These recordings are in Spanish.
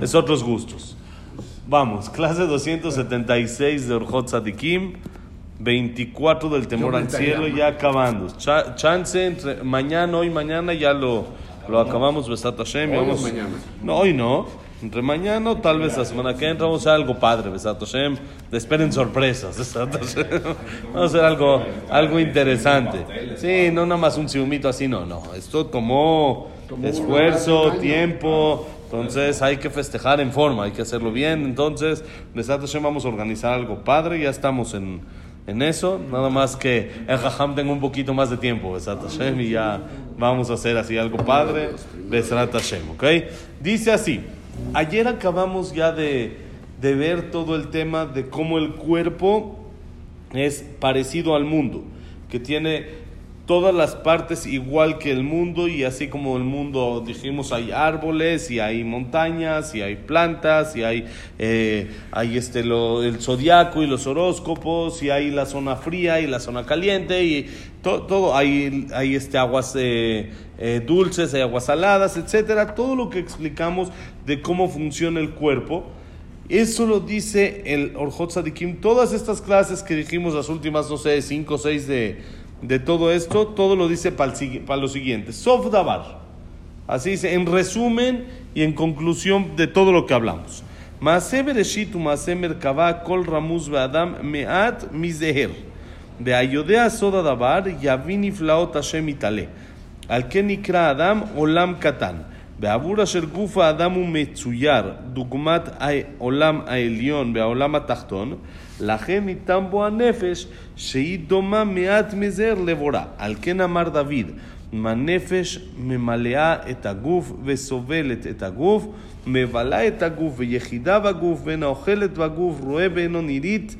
es otros gustos. Vamos, clase 276 de Orjot Sadikim, 24 del temor al cielo, ya acabando. Cha- chance entre mañana, hoy, mañana ya lo, lo acabamos, Besat Hashem. Hoy o vamos- mañana. No, hoy no. Entre mañana o tal vez la semana que entra vamos a hacer algo padre, Besat Hashem. Esperen sorpresas, Besat Hashem. Vamos a hacer algo, algo interesante. Sí, no nada más un ciumito así, no, no. Esto tomó esfuerzo, tiempo. Entonces hay que festejar en forma, hay que hacerlo bien. Entonces, Besat Hashem vamos a organizar algo padre, ya estamos en, en eso. Nada más que el Jajam tenga un poquito más de tiempo, Besat Hashem, y ya vamos a hacer así algo padre, Besat ¿ok? Dice así, ayer acabamos ya de, de ver todo el tema de cómo el cuerpo es parecido al mundo, que tiene todas las partes igual que el mundo y así como el mundo dijimos hay árboles y hay montañas y hay plantas y hay, eh, hay este, lo, el zodiaco y los horóscopos y hay la zona fría y la zona caliente y to- todo hay, hay este, aguas eh, eh, dulces, hay aguas saladas, etcétera, todo lo que explicamos de cómo funciona el cuerpo. Eso lo dice el Orjot Sadikim. Todas estas clases que dijimos, las últimas, no sé, cinco o seis de, de todo esto, todo lo dice para, lo siguiente. Sofdabar. Así dice, en resumen y en conclusión de todo lo que hablamos. Kol Ramuz Adam Meat Mizeher. De Ayodea Soda Dabar, Yavini Flaot Hashem Itale. Al Adam Olam Katan. קטן. בעבור אשר גוף האדם הוא מצויר, דוגמת העולם העליון והעולם התחתון, לכן ניתן בו הנפש שהיא דומה מעט מזער לבורא. על כן אמר דוד, מה נפש ממלאה את הגוף וסובלת את הגוף, מבלה את הגוף ויחידה בגוף, ואינה אוכלת בגוף, רואה ואינו נירית,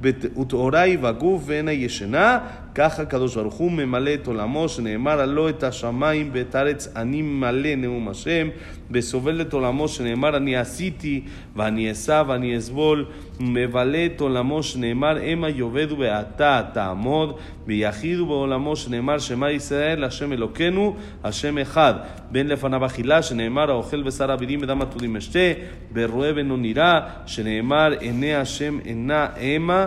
וטהורה היא בגוף ואינה ישנה, כך הקדוש ברוך הוא ממלא את עולמו, שנאמר הלא את השמיים ואת הארץ אני ממלא נאום השם, וסובל את עולמו, שנאמר אני עשיתי ואני אשא ואני אסבול, מבלה את עולמו, שנאמר המה יאבדו ואתה תעמוד, ויחידו בעולמו, שנאמר שמע ישראל, השם אלוקינו, השם אחד, בין לפניו אכילה, שנאמר האוכל בשר אבירים ודם עתודים אשתה, ורואה ואינו נראה, שנאמר עיני השם עינה המה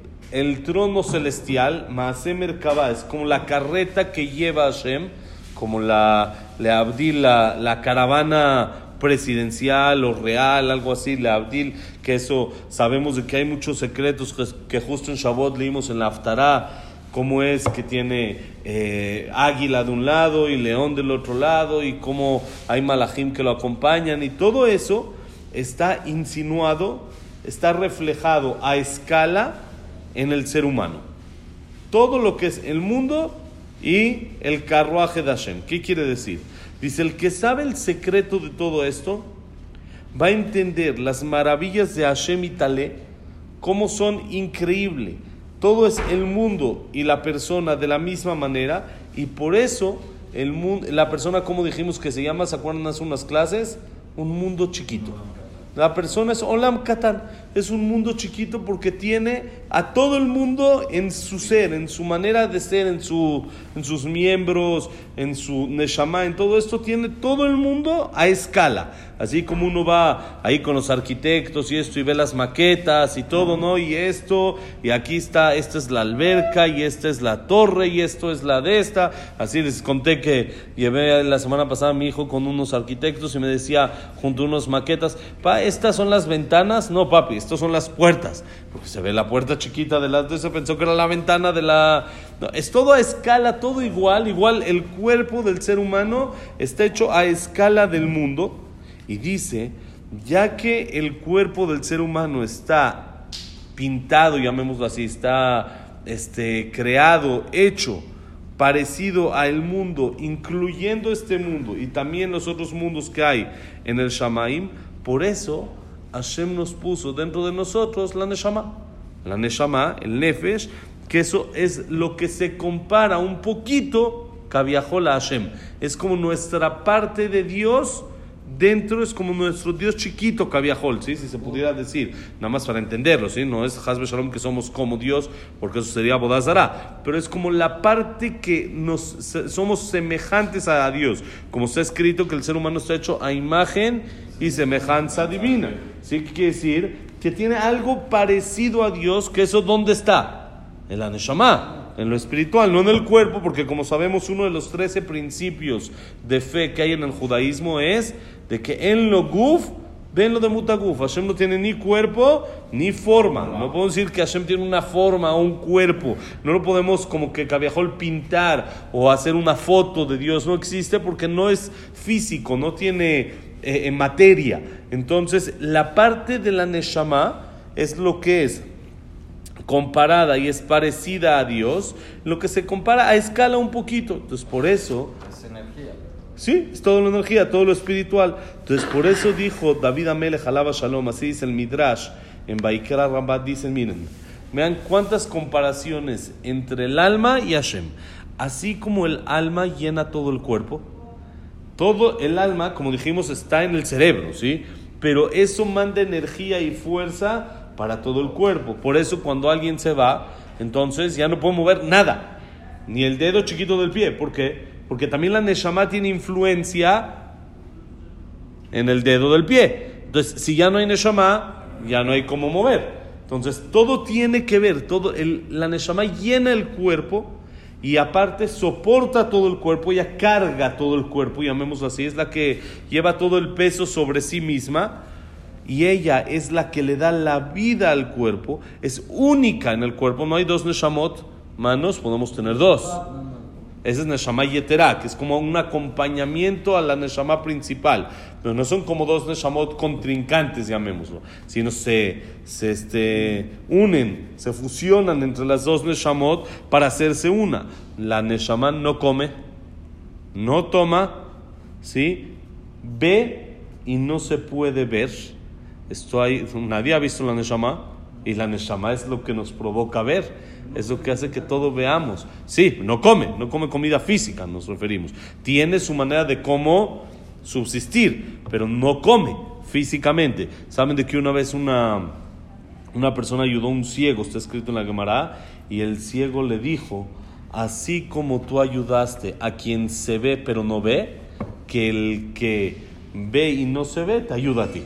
el trono celestial, Maase Merkabah, es como la carreta que lleva Hashem, como la, le Abdil, la, caravana presidencial o real, algo así, la Abdil, que eso sabemos de que hay muchos secretos que, que justo en Shabbat leímos en la Haftarah, cómo es que tiene eh, águila de un lado y león del otro lado, y cómo hay malajim que lo acompañan, y todo eso está insinuado, está reflejado a escala en el ser humano. Todo lo que es el mundo y el carruaje de Hashem. ¿Qué quiere decir? Dice, el que sabe el secreto de todo esto va a entender las maravillas de Hashem y Talé, cómo son increíbles. Todo es el mundo y la persona de la misma manera y por eso el mundo, la persona, como dijimos que se llama, ¿se acuerdan hace unas clases? Un mundo chiquito. La persona es Olam Katan, es un mundo chiquito porque tiene a todo el mundo en su ser, en su manera de ser, en, su, en sus miembros, en su Neshama, en todo esto tiene todo el mundo a escala. Así como uno va ahí con los arquitectos y esto y ve las maquetas y todo, ¿no? Y esto, y aquí está, esta es la alberca y esta es la torre y esto es la de esta. Así les conté que llevé la semana pasada a mi hijo con unos arquitectos y me decía junto a unas maquetas, pa, estas son las ventanas, no papi, estas son las puertas. Porque se ve la puerta chiquita delante, se pensó que era la ventana de la... No, es todo a escala, todo igual, igual el cuerpo del ser humano está hecho a escala del mundo. Y dice, ya que el cuerpo del ser humano está pintado, llamémoslo así, está este, creado, hecho, parecido al mundo, incluyendo este mundo y también los otros mundos que hay en el Shamaim, Por eso Hashem nos puso dentro de nosotros la Neshama. La Neshama, el Nefesh, que eso es lo que se compara un poquito la Hashem. Es como nuestra parte de Dios dentro es como nuestro Dios chiquito Kaviahol, ¿sí? si se pudiera decir, nada más para entenderlo, ¿sí? no es Hasbe Shalom que somos como Dios, porque eso sería Bodazara, pero es como la parte que nos somos semejantes a Dios, como está escrito que el ser humano está hecho a imagen y semejanza divina. ¿Sí? ¿Qué quiere decir? Que tiene algo parecido a Dios, que eso ¿dónde está? En la Neshama en lo espiritual, no en el cuerpo, porque como sabemos uno de los trece principios de fe que hay en el judaísmo es de que en lo guf, ven lo de mutaguf, Hashem no tiene ni cuerpo ni forma. No podemos decir que Hashem tiene una forma o un cuerpo. No lo podemos como que Cabiajol pintar o hacer una foto de Dios. No existe porque no es físico, no tiene eh, materia. Entonces, la parte de la Neshama es lo que es comparada y es parecida a Dios, lo que se compara a escala un poquito. Entonces, por eso... Sí, es toda la energía, todo lo espiritual. Entonces, por eso dijo David Amele Jalaba Shalom, así dice el Midrash, en Baikra Rambat, dicen, miren, vean cuántas comparaciones entre el alma y Hashem. Así como el alma llena todo el cuerpo, todo el alma, como dijimos, está en el cerebro, ¿sí? Pero eso manda energía y fuerza para todo el cuerpo. Por eso cuando alguien se va, entonces ya no puede mover nada, ni el dedo chiquito del pie. ¿Por qué? Porque también la Neshama tiene influencia en el dedo del pie. Entonces, si ya no hay Neshama, ya no hay cómo mover. Entonces, todo tiene que ver, todo el, la Neshama llena el cuerpo y aparte soporta todo el cuerpo, ella carga todo el cuerpo, llamémoslo así, es la que lleva todo el peso sobre sí misma y ella es la que le da la vida al cuerpo, es única en el cuerpo, no hay dos Neshamot, manos, podemos tener dos. Ese es Neshama Yetera, que es como un acompañamiento a la Neshama principal. Pero no son como dos Neshamot contrincantes, llamémoslo, sino se, se este, unen, se fusionan entre las dos Neshamot para hacerse una. La Neshama no come, no toma, ¿sí? ve y no se puede ver esto hay, nadie ha visto la Neshama y la Neshama es lo que nos provoca ver, es lo que hace que todo veamos. Sí, no come, no come comida física, nos referimos. Tiene su manera de cómo subsistir, pero no come físicamente. ¿Saben de que una vez una, una persona ayudó a un ciego, está escrito en la Gemara, y el ciego le dijo, así como tú ayudaste a quien se ve pero no ve, que el que ve y no se ve te ayuda a ti.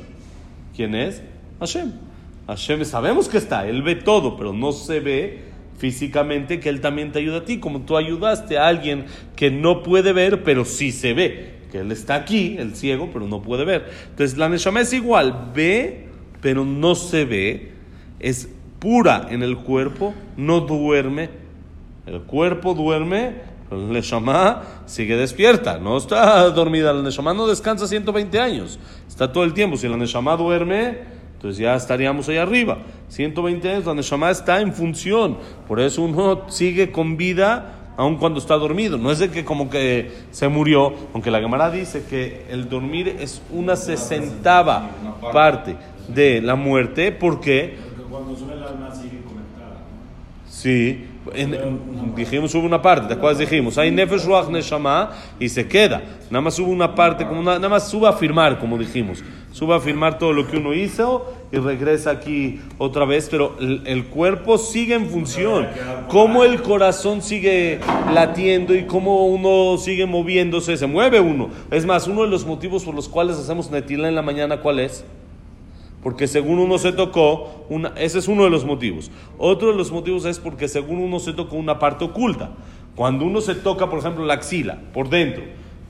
¿Quién es? Hashem. Hashem sabemos que está, Él ve todo, pero no se ve físicamente que Él también te ayuda a ti, como tú ayudaste a alguien que no puede ver, pero sí se ve, que Él está aquí, el ciego, pero no puede ver. Entonces la Neshama es igual, ve, pero no se ve, es pura en el cuerpo, no duerme, el cuerpo duerme, la Neshama sigue despierta, no está dormida. La Neshama no descansa 120 años, está todo el tiempo. Si la Neshama duerme, entonces ya estaríamos ahí arriba. 120 años, la Neshama está en función. Por eso uno sigue con vida aun cuando está dormido. No es de que como que se murió, aunque la Gemara dice que el dormir es una sesentava parte de la muerte. ¿Por qué? Porque cuando sube el alma sigue conectada. Sí dijimos hubo una parte, ¿te acuerdas? Dijimos, hay Nefesh Ruach Neshama y se queda. Nada más hubo una parte, como nada más sube a firmar, como dijimos. Sube a firmar todo lo que uno hizo y regresa aquí otra vez, pero el, cuerpo sigue en función. Cómo el corazón sigue latiendo y cómo uno sigue moviéndose, se mueve uno. Es más, uno de los motivos por los cuales hacemos netila en la mañana, ¿cuál es? porque según uno se tocó, una, ese es uno de los motivos. Otro de los motivos es porque según uno se tocó una parte oculta. Cuando uno se toca, por ejemplo, la axila, por dentro,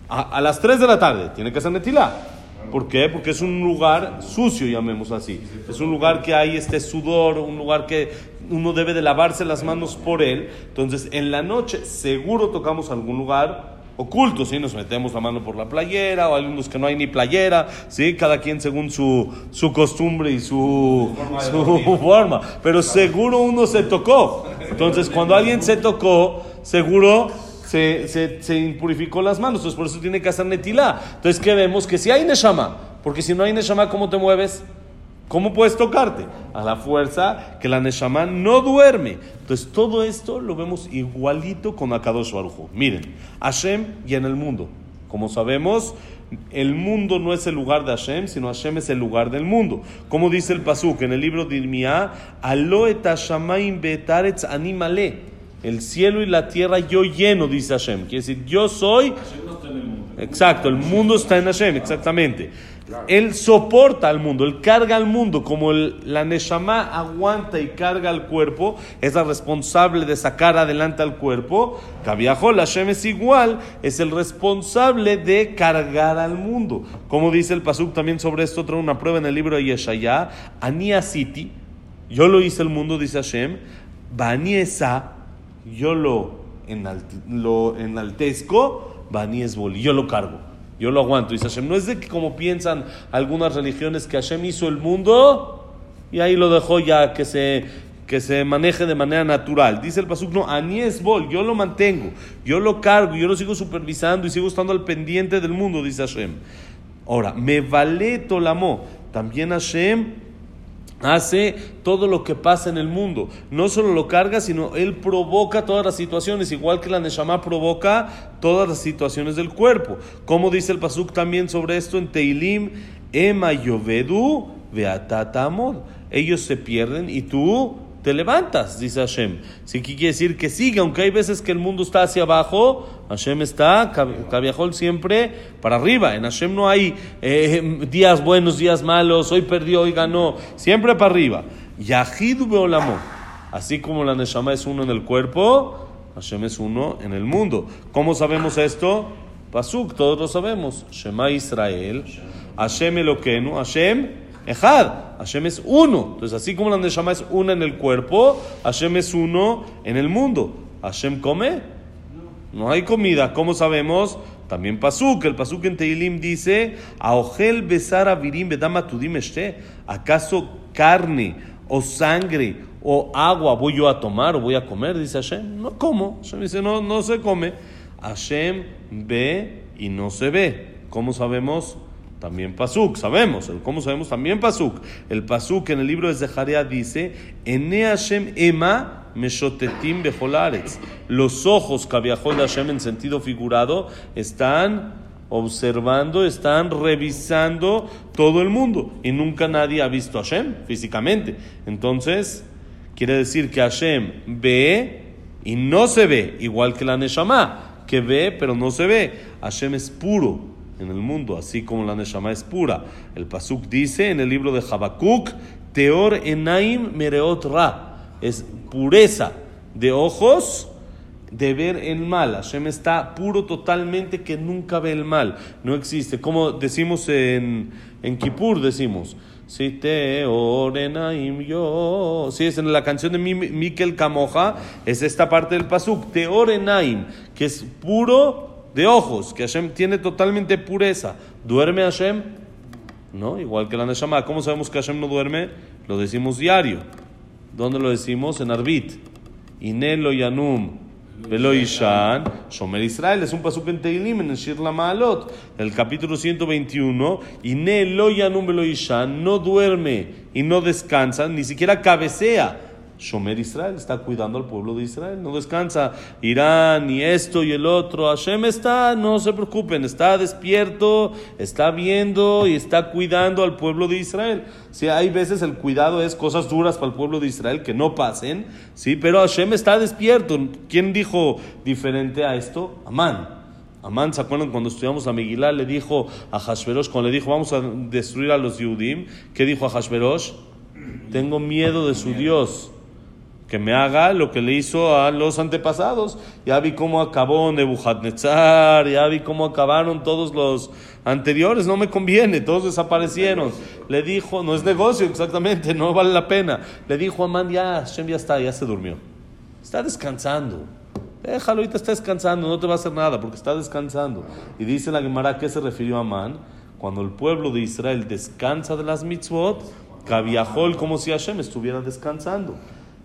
a, las 3 de la tarde, tiene que ser netilá. ¿Por qué? Porque es un lugar sucio, llamemos así. Es un lugar que hay este sudor, un lugar que uno debe de lavarse las manos por él. Entonces, en la noche seguro tocamos algún lugar ocultos, ¿sí? Nos metemos la mano por la playera, o hay unos que no hay ni playera, ¿sí? Cada quien según su, su costumbre y su, su forma. Pero seguro uno se tocó. Entonces, cuando alguien se tocó, seguro se, se, se impurificó las manos. Entonces, por eso tiene que hacer netilá. Entonces, ¿qué vemos? Que si hay neshama, Porque si no hay Neshama, ¿cómo te mueves? ¿Cómo puedes tocarte? A la fuerza que la Neshama no duerme. Entonces, todo esto lo vemos igualito con Akadosh Baruj Miren, Hashem y en el mundo. Como sabemos, el mundo no es el lugar de Hashem, sino Hashem es el lugar del mundo. Como dice el Pasuk en el libro de Irmiá, Alo et betaretz animale. El cielo y la tierra yo lleno, dice Hashem. Quiere decir, yo soy. Hashem no está en el mundo. Exacto, el mundo está en Hashem, exactamente. Él soporta al mundo, él carga al mundo, como el- la Neshama aguanta y carga al cuerpo, es la responsable de sacar adelante al cuerpo. Kaviahol, Hashem es igual, es el responsable de cargar al mundo. Como dice el Pasuk también sobre esto, trae una prueba en el libro de Yeshaya, Ani Asiti, yo lo hice el mundo, dice Hashem, Bani Esa, yo lo, enalti- lo enaltezco, Bani Esbol, yo lo cargo. Yo lo aguanto, dice Hashem. No es de que como piensan algunas religiones que Hashem hizo el mundo y ahí lo dejó ya que se, que se maneje de manera natural. Dice el Pasuk, no, Ani Esbol, yo lo mantengo, yo lo cargo, yo lo sigo supervisando y sigo estando al pendiente del mundo, dice Hashem. Ahora, me vale Tolamo. También Hashem hace todo lo que pasa en el mundo. No solo lo carga, sino él provoca todas las situaciones, igual que la Neshama provoca todas las situaciones del cuerpo. Como dice el Pasuk también sobre esto en Teilim, Ema Yovedu Beatatamod. Ellos se pierden y tú te levantas, dice Hashem. Sí que quiere decir que sigue, aunque hay veces que el mundo está hacia abajo, Hashem está, Cabiajol siempre para arriba. En Hashem no hay eh, días buenos, días malos, hoy perdió, hoy ganó, siempre para arriba. Yahid Beolamo. Así como la Neshama es uno en el cuerpo, Hashem es uno en el mundo. ¿Cómo sabemos esto? Pasuk, todos lo sabemos. Shema Israel, Hashem Eloquenu, Hashem Ejad, Hashem es uno. Entonces, así como la Neshama es una en el cuerpo, Hashem es uno en el mundo. ¿Hashem come? No hay comida. ¿Cómo sabemos? También Pasuk. El Pasuk en Teilim dice: Aogel besar avirim bedama tudim. ¿Acaso carne o sangre o agua voy yo a tomar o voy a comer? Dice Hashem. No como. Hashem dice: No, no se come. Hashem ve y no se ve. ¿Cómo sabemos? También Pasuk, sabemos. El ¿Cómo sabemos? También Pasuk. El Pasuk en el libro de Zeharia dice: Ene Hashem ema meshotetim bejolaretz. Los ojos Kaviahol de Hashem en sentido figurado están observando, están revisando todo el mundo. Y nunca nadie ha visto a Hashem físicamente. Entonces, quiere decir que Hashem ve y no se ve, igual que la Neshama, que ve pero no se ve. Hashem es puro en el mundo, así como la Neshama es pura. El Pasuk dice en el libro de Habacuc, Teor enaim mereot ra, es pureza de ojos de ver el mal. Hashem está puro totalmente que nunca ve el mal, no existe. Como decimos en, en Kippur, decimos, si Teor enaim yo, si es en la canción de Mi- Mikel Camoja, es esta parte del Pasuk, Teor enaim, que es puro de ojos, que Hashem tiene totalmente pureza. ¿Duerme Hashem? No, igual que la Neshama. ¿Cómo sabemos que Hashem no duerme? Lo decimos diario. ¿Dónde lo decimos? En Arbit. Inelo Yanum Velo Ishan Shomer Israel. Es un pasuk en Teilim, en Shir Maalot. El capítulo 121. Inelo Yanum Velo Ishan no duerme y no descansa, ni siquiera cabecea. Shomer Israel está cuidando al pueblo de Israel, no descansa. Irán y esto y el otro. Hashem está, no se preocupen, está despierto, está viendo y está cuidando al pueblo de Israel. Sí, hay veces el cuidado es cosas duras para el pueblo de Israel que no pasen, sí, pero Hashem está despierto. ¿Quién dijo diferente a esto? Amán. Amán, ¿se acuerdan cuando estudiamos a Megillah? Le dijo a Hashverosh, cuando le dijo vamos a destruir a los Yudim, ¿qué dijo a Hashverosh? Tengo miedo de su Dios que me haga lo que le hizo a los antepasados. Ya vi cómo acabó Nebuchadnezzar, ya vi cómo acabaron todos los anteriores, no me conviene, todos desaparecieron. Le dijo, no es negocio exactamente, no vale la pena. Le dijo a Amán, ya, Hashem ya está, ya se durmió. Está descansando. Déjalo, ahorita está descansando, no te va a hacer nada porque está descansando. Y dice la Gemara, ¿a qué se refirió Amán? Cuando el pueblo de Israel descansa de las mitzvot, Kaviahol como si Hashem estuviera descansando.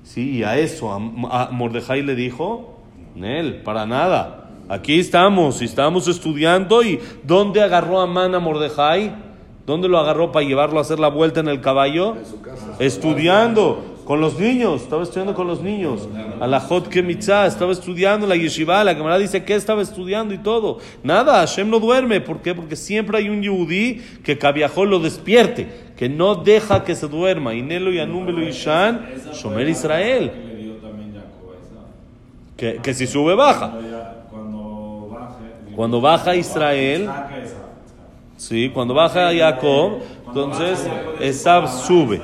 Sí, y a eso, a, a Mordejai le dijo, Nel, para nada. Aquí estamos, y estamos estudiando. ¿Y dónde agarró Amán a Mordejai? ¿Dónde lo agarró para llevarlo a hacer la vuelta en el caballo? Estudiando con los niños, estaba estudiando con los niños. A la Hot Kemitzah, estaba estudiando la yeshiva. La cámara dice que estaba estudiando y todo. Nada, Hashem no duerme. ¿Por qué? Porque siempre hay un yudí que Cabiajó lo despierte, que no deja que se duerma. Inelo y Anúmelo y Shan, Shomer Israel. Que. Que, si sube, baja. Cuando baja Israel. Sí, cuando baja Jacob, entonces Esab sube.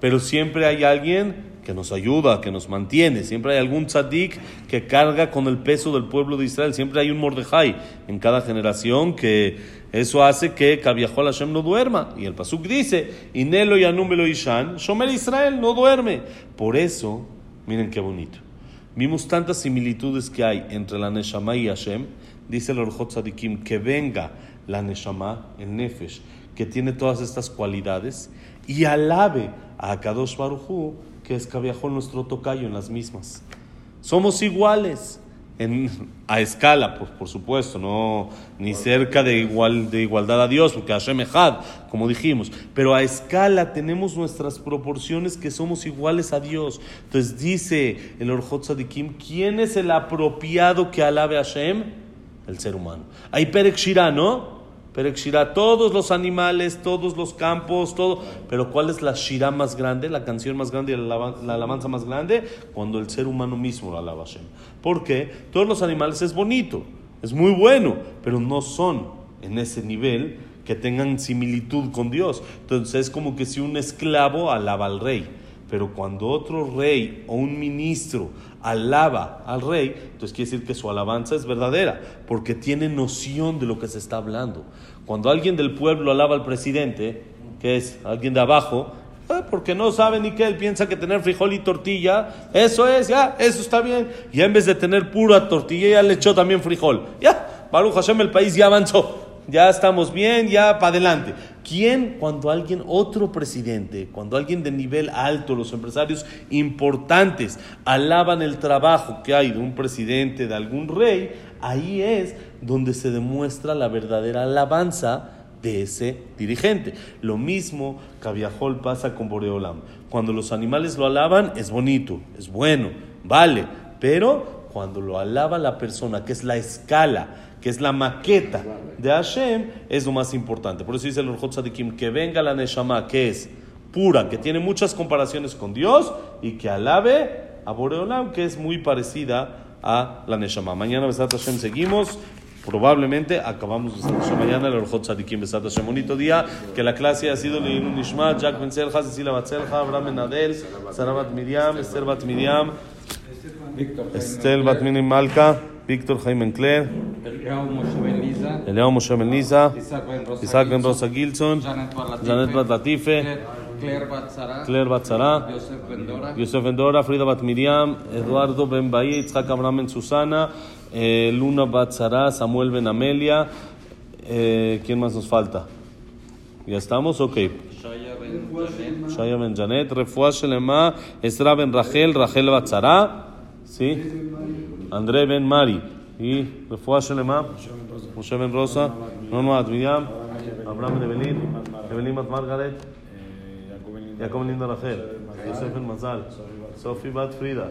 Pero siempre hay alguien que nos ayuda, que nos mantiene. Siempre hay algún tzadik que carga con el peso del pueblo de Israel. Siempre hay un Mordejai en cada generación que eso hace que Kaviahol Hashem no duerma. Y el Pasuk dice, Inelo y Anúmelo Ishan, Shomer Israel no duerme. Por eso, miren qué bonito. Vimos tantas similitudes que hay entre la Neshama y Hashem. Dice el Orjot Tzadikim que venga la Neshama, el Nefesh, que tiene todas estas cualidades, y alabe a Kadosh Baruchu, que es Kaviahol nuestro tocayo en las mismas. Somos iguales. A escala, por, por supuesto, no ni cerca de, igual, de igualdad a Dios, porque Hashem Echad, como dijimos, pero a escala tenemos nuestras proporciones que somos iguales a Dios. Entonces dice el Orjot Sadikim, ¿quién es el apropiado que alabe a Hashem? El ser humano. Hay Perek Shirah, ¿no? Perek Shirah, todos los animales, todos los campos, todo. Pero ¿cuál es la Shirah más grande, la canción más grande, la, alaban- la alabanza más grande? Cuando el ser humano mismo lo alaba Hashem. Porque todos los animales es bonito, es muy bueno, pero no son en ese nivel que tengan similitud con Dios. Entonces es como que si un esclavo alaba al rey. Pero cuando otro rey o un ministro alaba al rey, entonces quiere decir que su alabanza es verdadera, porque tiene noción de lo que se está hablando. Cuando alguien del pueblo alaba al presidente, que es alguien de abajo, eh, porque no sabe ni qué, él piensa que tener frijol y tortilla, eso es, ya, eso está bien. Y en vez de tener pura tortilla, ya le echó también frijol. Ya, Baruch Hashem, el país ya avanzó. Ya estamos bien, ya para adelante. ¿Quién, cuando alguien, otro presidente, cuando alguien de nivel alto, los empresarios importantes, alaban el trabajo que hay de un presidente, de algún rey, ahí es donde se demuestra la verdadera alabanza de ese dirigente. Lo mismo Cabiajol pasa con Boreolam. Cuando los animales lo alaban, es bonito, es bueno, vale, pero cuando lo alaba la persona, que es la escala, que es la maqueta de Hashem, es lo más importante. Por eso dice el Orjot Sadikim, que venga la Neshama, que es pura, que tiene muchas comparaciones con Dios, y que alabe a Boreolam, que es muy parecida a la Neshama. Mañana, Besat Hashem, seguimos. Probablemente acabamos mañana el Orjot Sadikim Besat Hashem. Bonito día, que la clase ha sido Leilun Nishmat, Jack Ben Selja, Cecilia Batzelja, Abraham Ben Adel, Sara Bat Miriam, Esther Bat Miriam, Estel Bat Mini Malka, Víctor Jaime Encler, Eliyahu Moshe Ben Liza, Eliao Moshe Ben Lisa, Isaac Ben Rosa, Gilson, Janet Bat Latife, Claire Bat Sara, Claire Bat Sara, Yosef Ben Dora, Yosef Ben Dora, Frida Bat Miriam, Eduardo Ben Bahía, Itzhak Abraham Ben Susana, eh, Luna Bat Sara, Samuel Ben Amelia. Eh, ¿Quién más nos falta? ¿Ya estamos? Ok. Shaya Ben Janet, Refuah Shelema, Esra Ben Rachel, Rachel Bat Sara, ¿sí? André Ben Mari, y Refuah Shelema, Moshe Ben Rosa, Nono Bat Miriam, Abraham Ben Evelyn, Evelyn Bat Margaret, Jacob Ben Linda Rachel, Yosef Ben Mazal, Sofi Bat Frida,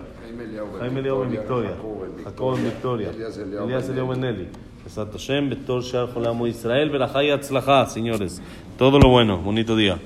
Jaime Ben Victoria, Jacob Victoria, Elías Eliao Ben Eli, Besat Hashem, Betor Shar Jolam Israel, Berajá y Atzlajá, señores. Todo lo bueno, bonito día.